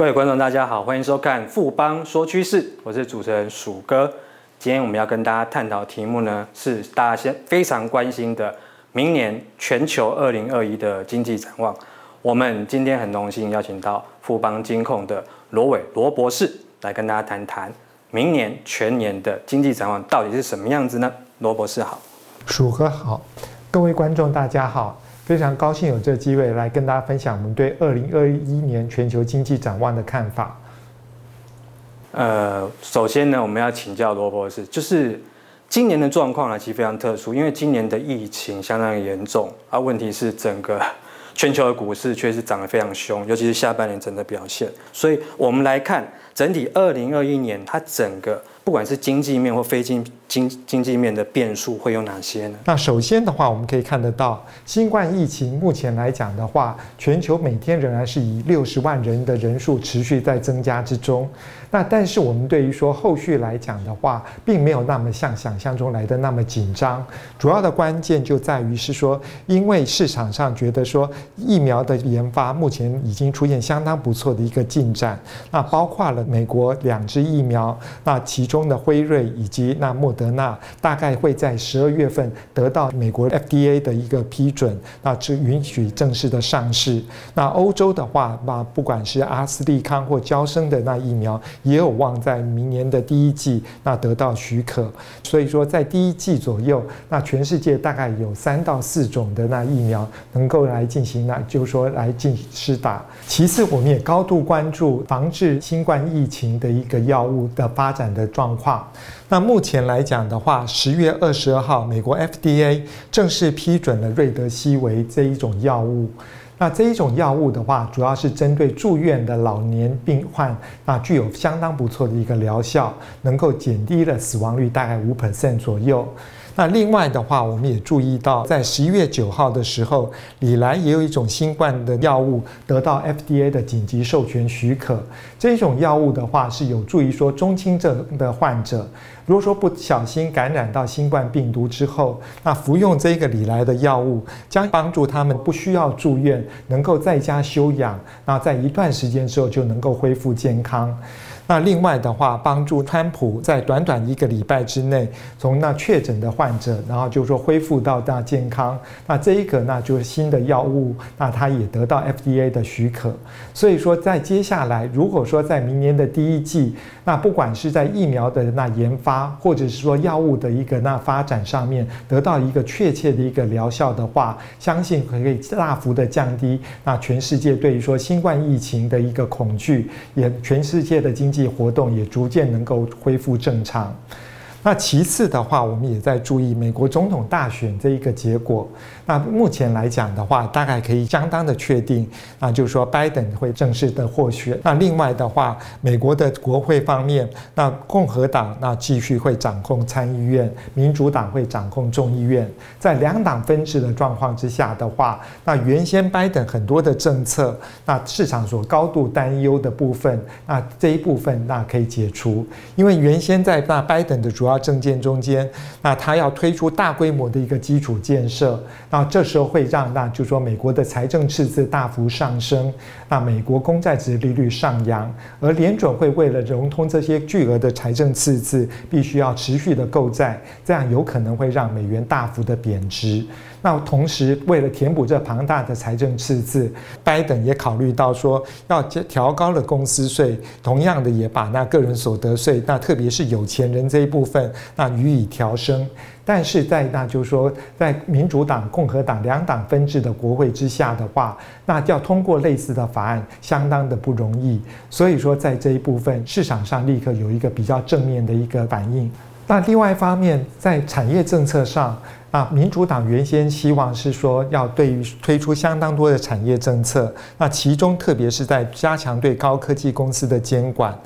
各位观众，大家好，欢迎收看富邦说趋势，我是主持人鼠哥。今天我们要跟大家探讨题目呢，是大家先非常关心的明年全球二零二一的经济展望。我们今天很荣幸邀请到富邦金控的罗伟罗博士来跟大家谈谈明年全年的经济展望到底是什么样子呢？罗博士好，鼠哥好，各位观众大家好。非常高兴有这个机会来跟大家分享我们对二零二一年全球经济展望的看法。呃，首先呢，我们要请教罗博士，就是今年的状况呢，其实非常特殊，因为今年的疫情相当严重，而问题是整个全球的股市却是涨得非常凶，尤其是下半年整个表现。所以我们来看整体二零二一年，它整个不管是经济面或非经经经济面的变数会有哪些呢？那首先的话，我们可以看得到，新冠疫情目前来讲的话，全球每天仍然是以六十万人的人数持续在增加之中。那但是我们对于说后续来讲的话，并没有那么像想象中来的那么紧张。主要的关键就在于是说，因为市场上觉得说疫苗的研发目前已经出现相当不错的一个进展。那包括了美国两支疫苗，那其中中的辉瑞以及那莫。德纳大概会在十二月份得到美国 FDA 的一个批准，那只允许正式的上市。那欧洲的话，那不管是阿斯利康或娇生的那疫苗，也有望在明年的第一季那得到许可。所以说，在第一季左右，那全世界大概有三到四种的那疫苗能够来进行，那就是说来进行施打。其次，我们也高度关注防治新冠疫情的一个药物的发展的状状况。那目前来讲的话，十月二十二号，美国 FDA 正式批准了瑞德西韦这一种药物。那这一种药物的话，主要是针对住院的老年病患，那具有相当不错的一个疗效，能够减低了死亡率大概五 percent 左右。那另外的话，我们也注意到，在十一月九号的时候，礼来也有一种新冠的药物得到 FDA 的紧急授权许可。这种药物的话，是有助于说中轻症的患者，如果说不小心感染到新冠病毒之后，那服用这个礼来的药物，将帮助他们不需要住院，能够在家休养，那在一段时间之后就能够恢复健康。那另外的话，帮助川普在短短一个礼拜之内，从那确诊的患者，然后就说恢复到大健康。那这一个那就是新的药物，那它也得到 FDA 的许可。所以说，在接下来，如果说在明年的第一季，那不管是在疫苗的那研发，或者是说药物的一个那发展上面，得到一个确切的一个疗效的话，相信可以大幅的降低那全世界对于说新冠疫情的一个恐惧，也全世界的经济。活动也逐渐能够恢复正常。那其次的话，我们也在注意美国总统大选这一个结果。那目前来讲的话，大概可以相当的确定，那就是说拜登会正式的获选。那另外的话，美国的国会方面，那共和党那继续会掌控参议院，民主党会掌控众议院。在两党分治的状况之下的话，那原先拜登很多的政策，那市场所高度担忧的部分，那这一部分那可以解除，因为原先在那拜登的主要到政见中间，那他要推出大规模的一个基础建设，那这时候会让那就说美国的财政赤字大幅上升，那美国公债值利率上扬，而联准会为了融通这些巨额的财政赤字，必须要持续的购债，这样有可能会让美元大幅的贬值。那同时，为了填补这庞大的财政赤字，拜登也考虑到说要调高了公司税，同样的也把那个人所得税，那特别是有钱人这一部分，那予以调升。但是在那就是说，在民主党、共和党两党分治的国会之下的话，那要通过类似的法案，相当的不容易。所以说，在这一部分市场上立刻有一个比较正面的一个反应。那另外一方面，在产业政策上。啊，民主党原先希望是说要对于推出相当多的产业政策，那其中特别是在加强对高科技公司的监管。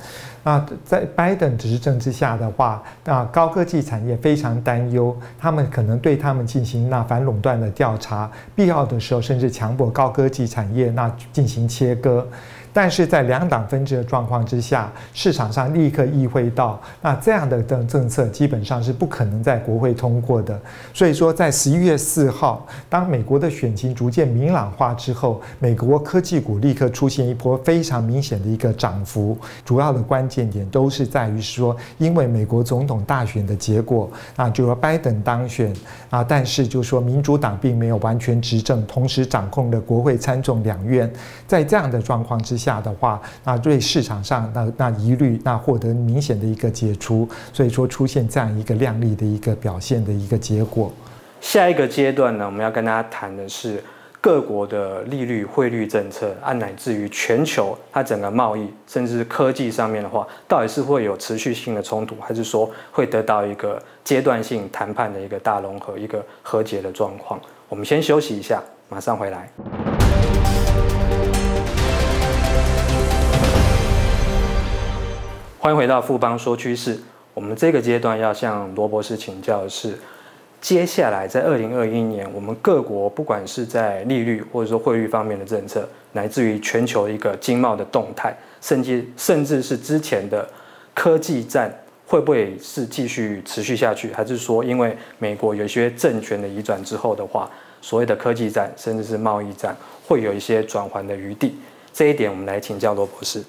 那在拜登执政之下的话，那高科技产业非常担忧，他们可能对他们进行那反垄断的调查，必要的时候甚至强迫高科技产业那进行切割。但是在两党分治的状况之下，市场上立刻意会到，那这样的政政策基本上是不可能在国会通过的。所以说，在十一月四号，当美国的选情逐渐明朗化之后，美国科技股立刻出现一波非常明显的一个涨幅。主要的关键点都是在于说，因为美国总统大选的结果啊，就说拜登当选啊，但是就说民主党并没有完全执政，同时掌控了国会参众两院，在这样的状况之下下的话，那对市场上那那疑虑那获得明显的一个解除，所以说出现这样一个亮丽的一个表现的一个结果。下一个阶段呢，我们要跟大家谈的是各国的利率、汇率政策，啊，乃至于全球它整个贸易，甚至科技上面的话，到底是会有持续性的冲突，还是说会得到一个阶段性谈判的一个大融合、一个和解的状况？我们先休息一下，马上回来。欢迎回到富邦说趋势。我们这个阶段要向罗博士请教的是，接下来在二零二一年，我们各国不管是在利率或者说汇率方面的政策，乃至于全球一个经贸的动态，甚至甚至是之前的科技战，会不会是继续持续下去？还是说，因为美国有一些政权的移转之后的话，所谓的科技战甚至是贸易战会有一些转圜的余地？这一点，我们来请教罗博士。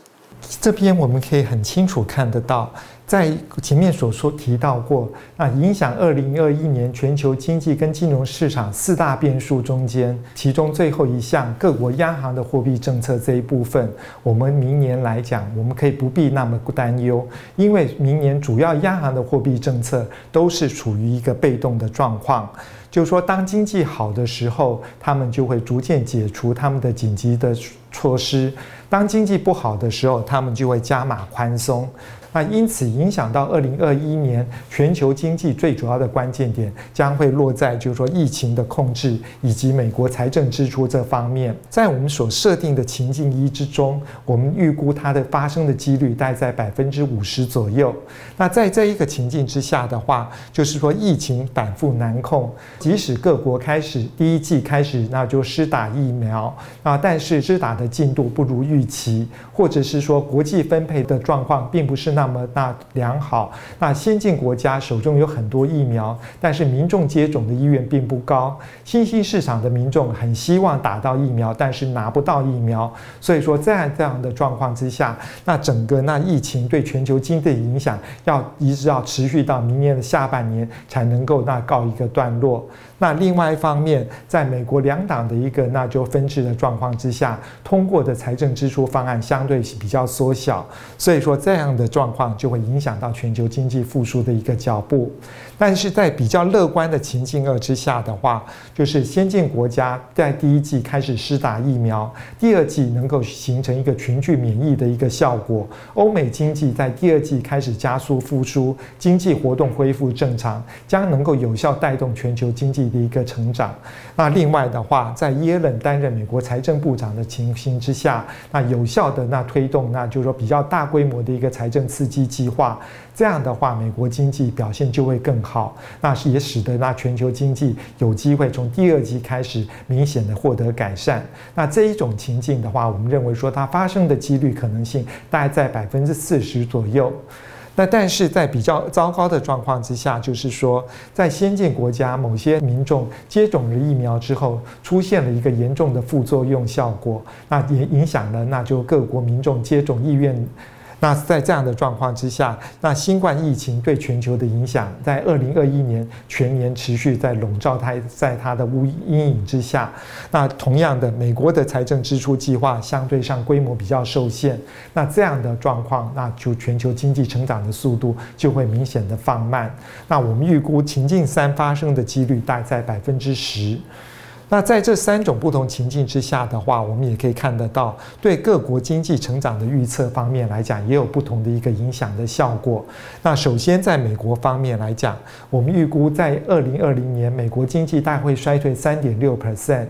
这边我们可以很清楚看得到，在前面所说提到过，那影响二零二一年全球经济跟金融市场四大变数中间，其中最后一项各国央行的货币政策这一部分，我们明年来讲，我们可以不必那么担忧，因为明年主要央行的货币政策都是处于一个被动的状况。就是说，当经济好的时候，他们就会逐渐解除他们的紧急的措施；当经济不好的时候，他们就会加码宽松。那因此影响到二零二一年全球经济最主要的关键点将会落在就是说疫情的控制以及美国财政支出这方面。在我们所设定的情境一之中，我们预估它的发生的几率大概在百分之五十左右。那在这一个情境之下的话，就是说疫情反复难控，即使各国开始第一季开始那就施打疫苗啊，但是施打的进度不如预期，或者是说国际分配的状况并不是那。那么那良好，那先进国家手中有很多疫苗，但是民众接种的意愿并不高。新兴市场的民众很希望打到疫苗，但是拿不到疫苗。所以说，在这样的状况之下，那整个那疫情对全球经济的影响，要一直要持续到明年的下半年才能够那告一个段落。那另外一方面，在美国两党的一个那就分治的状况之下，通过的财政支出方案相对比较缩小，所以说这样的状况就会影响到全球经济复苏的一个脚步。但是在比较乐观的情境二之下的话，就是先进国家在第一季开始施打疫苗，第二季能够形成一个群聚免疫的一个效果。欧美经济在第二季开始加速复苏，经济活动恢复正常，将能够有效带动全球经济的一个成长。那另外的话，在耶伦担任美国财政部长的情形之下，那有效的那推动，那就是说比较大规模的一个财政刺激计划。这样的话，美国经济表现就会更好，那是也使得那全球经济有机会从第二季开始明显的获得改善。那这一种情境的话，我们认为说它发生的几率可能性大概在百分之四十左右。那但是在比较糟糕的状况之下，就是说在先进国家某些民众接种了疫苗之后，出现了一个严重的副作用效果，那也影响了那就各国民众接种意愿。那在这样的状况之下，那新冠疫情对全球的影响，在二零二一年全年持续在笼罩它，在它的乌阴影之下。那同样的，美国的财政支出计划相对上规模比较受限。那这样的状况，那就全球经济成长的速度就会明显的放慢。那我们预估情境三发生的几率大概在百分之十。那在这三种不同情境之下的话，我们也可以看得到，对各国经济成长的预测方面来讲，也有不同的一个影响的效果。那首先在美国方面来讲，我们预估在二零二零年美国经济大会衰退三点六 percent。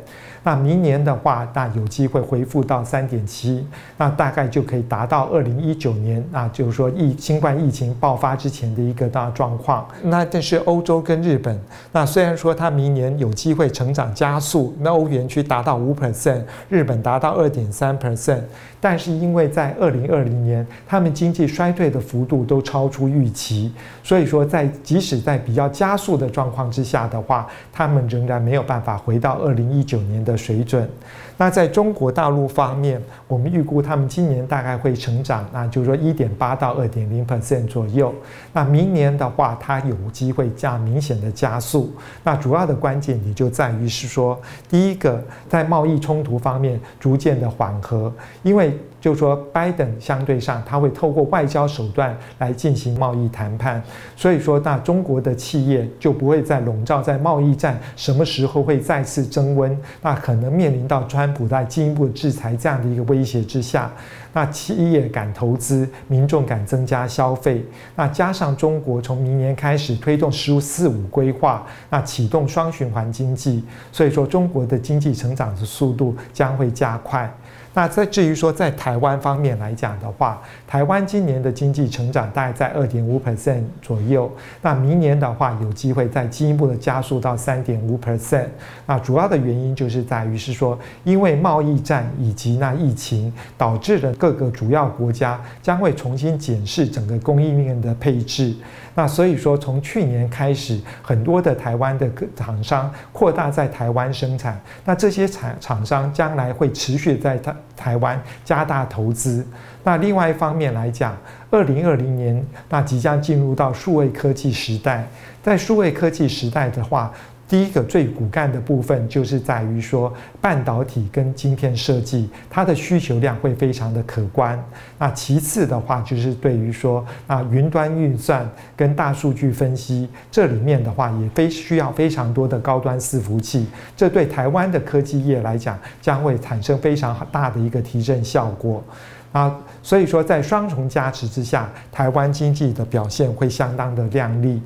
那明年的话，那有机会恢复到三点七，那大概就可以达到二零一九年，那就是说疫新冠疫情爆发之前的一个大状况。那但是欧洲跟日本，那虽然说它明年有机会成长加速，那欧元区达到五 percent，日本达到二点三 percent，但是因为在二零二零年，他们经济衰退的幅度都超出预期，所以说在即使在比较加速的状况之下的话，他们仍然没有办法回到二零一九年的水准。那在中国大陆方面，我们预估他们今年大概会成长，那就是说一点八到二点零 percent 左右。那明年的话，它有机会加明显的加速。那主要的关键也就在于是说，第一个在贸易冲突方面逐渐的缓和，因为。就是说，拜登相对上他会透过外交手段来进行贸易谈判，所以说，那中国的企业就不会再笼罩在贸易战什么时候会再次升温，那可能面临到川普在进一步制裁这样的一个威胁之下，那企业敢投资，民众敢增加消费，那加上中国从明年开始推动“十四五”规划，那启动双循环经济，所以说中国的经济成长的速度将会加快。那在至于说在台湾方面来讲的话，台湾今年的经济成长大概在二点五 percent 左右，那明年的话有机会再进一步的加速到三点五 percent。那主要的原因就是在于是说，因为贸易战以及那疫情导致了各个主要国家将会重新检视整个供应链的配置。那所以说，从去年开始，很多的台湾的厂商扩大在台湾生产。那这些厂厂商将来会持续在台台湾加大投资。那另外一方面来讲，二零二零年那即将进入到数位科技时代，在数位科技时代的话。第一个最骨干的部分就是在于说，半导体跟晶片设计，它的需求量会非常的可观。那其次的话，就是对于说啊，云端运算跟大数据分析这里面的话，也非需要非常多的高端伺服器。这对台湾的科技业来讲，将会产生非常大的一个提振效果。啊，所以说在双重加持之下，台湾经济的表现会相当的亮丽。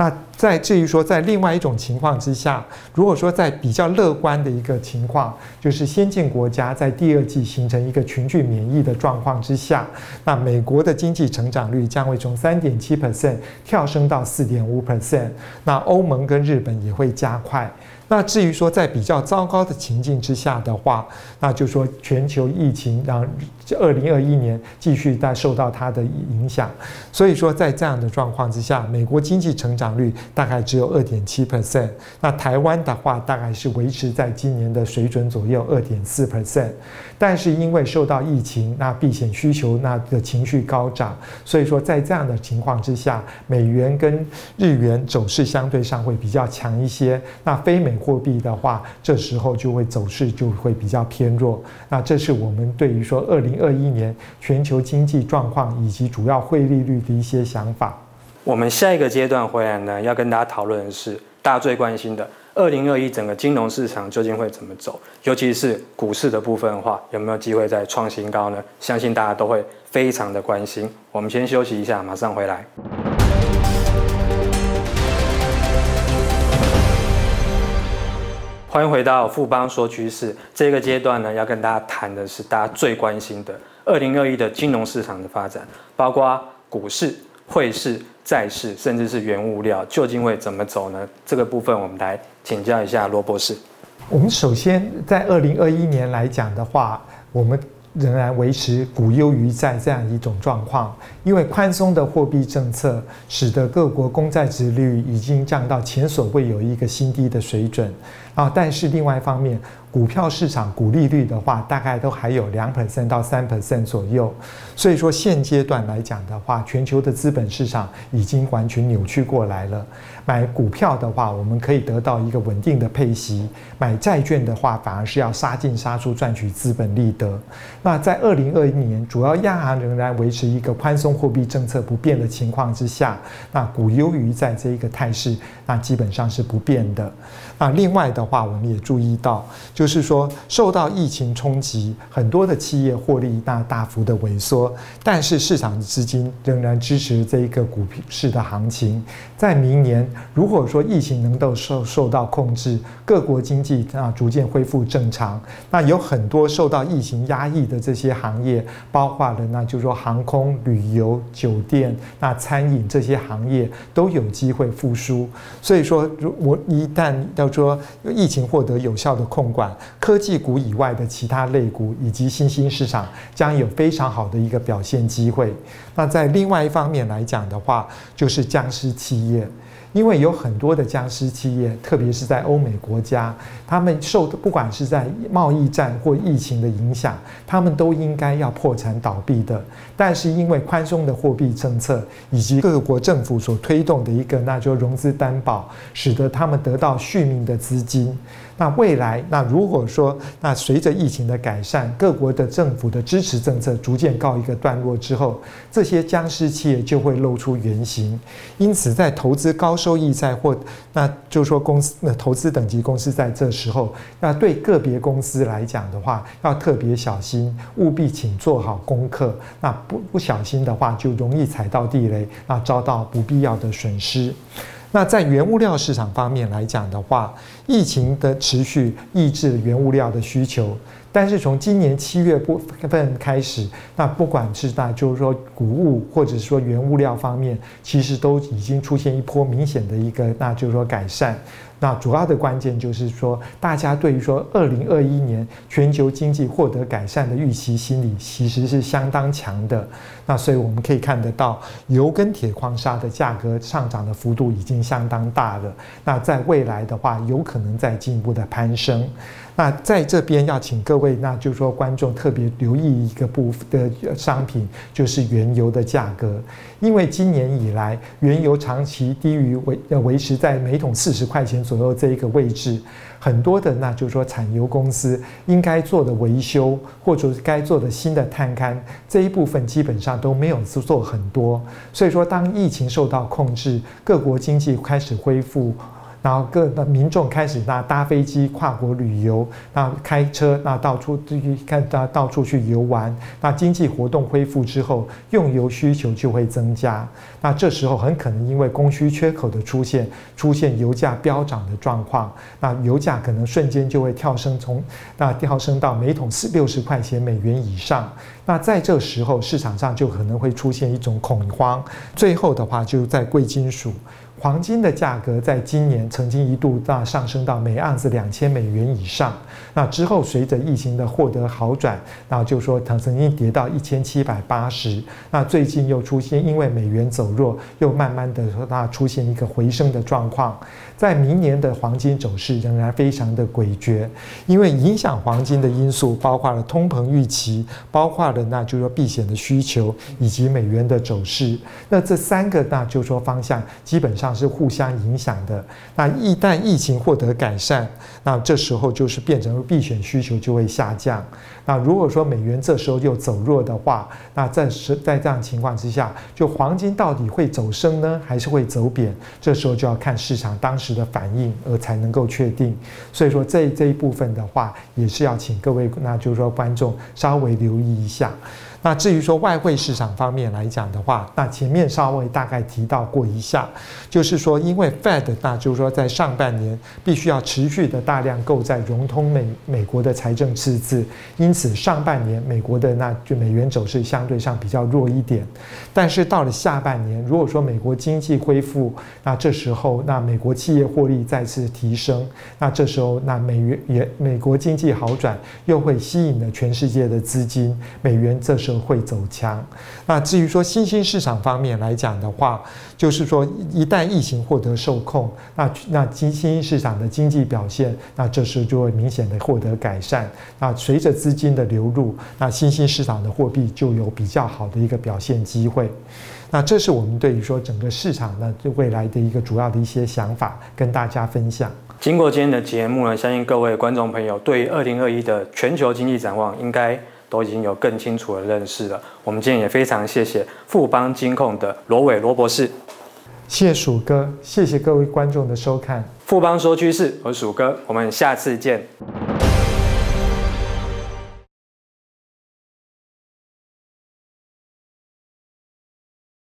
那在至于说，在另外一种情况之下，如果说在比较乐观的一个情况，就是先进国家在第二季形成一个群聚免疫的状况之下，那美国的经济成长率将会从三点七 percent 跳升到四点五 percent，那欧盟跟日本也会加快。那至于说在比较糟糕的情境之下的话，那就说全球疫情让二零二一年继续在受到它的影响，所以说在这样的状况之下，美国经济成长率大概只有二点七 percent，那台湾的话大概是维持在今年的水准左右二点四 percent，但是因为受到疫情，那避险需求那的情绪高涨，所以说在这样的情况之下，美元跟日元走势相对上会比较强一些，那非美货币的话，这时候就会走势就会比较偏弱。那这是我们对于说二零二一年全球经济状况以及主要汇利率的一些想法。我们下一个阶段回来呢，要跟大家讨论的是大家最关心的二零二一整个金融市场究竟会怎么走，尤其是股市的部分的话，有没有机会再创新高呢？相信大家都会非常的关心。我们先休息一下，马上回来。欢迎回到富邦说趋势这个阶段呢，要跟大家谈的是大家最关心的二零二一的金融市场的发展，包括股市、汇市、债市，甚至是原物料，究竟会怎么走呢？这个部分我们来请教一下罗博士。我们首先在二零二一年来讲的话，我们仍然维持股优于债这样一种状况，因为宽松的货币政策使得各国公债殖率已经降到前所未有一个新低的水准。啊，但是另外一方面，股票市场股利率的话，大概都还有两 percent 到三 percent 左右。所以说现阶段来讲的话，全球的资本市场已经完全扭曲过来了。买股票的话，我们可以得到一个稳定的配息；买债券的话，反而是要杀进杀出赚取资本利得。那在二零二一年，主要央行仍然维持一个宽松货币政策不变的情况之下，那股优于债这一个态势，那基本上是不变的。那另外的话，我们也注意到，就是说受到疫情冲击，很多的企业获利大大幅的萎缩，但是市场的资金仍然支持这一个股市的行情。在明年，如果说疫情能够受受到控制，各国经济啊逐渐恢复正常，那有很多受到疫情压抑的这些行业，包括了那就是说航空、旅游、酒店、那餐饮这些行业都有机会复苏。所以说，如我一旦要说疫情获得有效的控管，科技股以外的其他类股以及新兴市场将有非常好的一个表现机会。那在另外一方面来讲的话，就是僵尸企业。因为有很多的僵尸企业，特别是在欧美国家，他们受不管是在贸易战或疫情的影响，他们都应该要破产倒闭的。但是因为宽松的货币政策以及各国政府所推动的一个，那就融资担保，使得他们得到续命的资金。那未来，那如果说，那随着疫情的改善，各国的政府的支持政策逐渐告一个段落之后，这些僵尸企业就会露出原形。因此，在投资高收益债或，那就是说公司那投资等级公司在这时候，那对个别公司来讲的话，要特别小心，务必请做好功课。那不不小心的话，就容易踩到地雷，那遭到不必要的损失。那在原物料市场方面来讲的话，疫情的持续抑制原物料的需求，但是从今年七月部分开始，那不管是那就是说谷物或者说原物料方面，其实都已经出现一波明显的一个那就是说改善。那主要的关键就是说，大家对于说二零二一年全球经济获得改善的预期心理其实是相当强的。那所以我们可以看得到，油跟铁矿砂的价格上涨的幅度已经相当大了。那在未来的话，有可能再进一步的攀升。那在这边要请各位，那就是说观众特别留意一个部分的商品，就是原油的价格，因为今年以来原油长期低于维呃维持在每桶四十块钱左右这一个位置，很多的那就是说产油公司应该做的维修或者该做的新的探勘这一部分基本上都没有做很多，所以说当疫情受到控制，各国经济开始恢复。然后各的民众开始那搭飞机跨国旅游，那开车那到处去看到到处去游玩，那经济活动恢复之后，用油需求就会增加。那这时候很可能因为供需缺口的出现，出现油价飙涨的状况，那油价可能瞬间就会跳升从那跳升到每桶四六十块钱美元以上。那在这时候市场上就可能会出现一种恐慌。最后的话就在贵金属。黄金的价格在今年曾经一度大上升到每盎司两千美元以上，那之后随着疫情的获得好转，那就说它曾经跌到一千七百八十，那最近又出现因为美元走弱，又慢慢的说它出现一个回升的状况。在明年的黄金走势仍然非常的诡谲，因为影响黄金的因素包括了通膨预期，包括了那就是说避险的需求以及美元的走势。那这三个那就说方向基本上是互相影响的。那一旦疫情获得改善，那这时候就是变成避险需求就会下降。那如果说美元这时候又走弱的话，那在是在这样情况之下，就黄金到底会走升呢，还是会走贬？这时候就要看市场当时的反应而才能够确定，所以说这这一部分的话，也是要请各位，那就是说观众稍微留意一下。那至于说外汇市场方面来讲的话，那前面稍微大概提到过一下，就是说因为 Fed 那就是说在上半年必须要持续的大量购债融通美美国的财政赤字，因此上半年美国的那就美元走势相对上比较弱一点。但是到了下半年，如果说美国经济恢复，那这时候那美国企业获利再次提升，那这时候那美元也美国经济好转，又会吸引了全世界的资金，美元这时会走强。那至于说新兴市场方面来讲的话，就是说一旦疫情获得受控，那那新兴市场的经济表现，那这时候就会明显的获得改善。那随着资金的流入，那新兴市场的货币就有比较好的一个表现机会。那这是我们对于说整个市场呢，对未来的一个主要的一些想法，跟大家分享。经过今天的节目呢，相信各位观众朋友对于二零二一的全球经济展望应该。都已经有更清楚的认识了。我们今天也非常谢谢富邦金控的罗伟罗博士，谢谢鼠哥，谢谢各位观众的收看。富邦说趋势，我是鼠哥，我们下次见。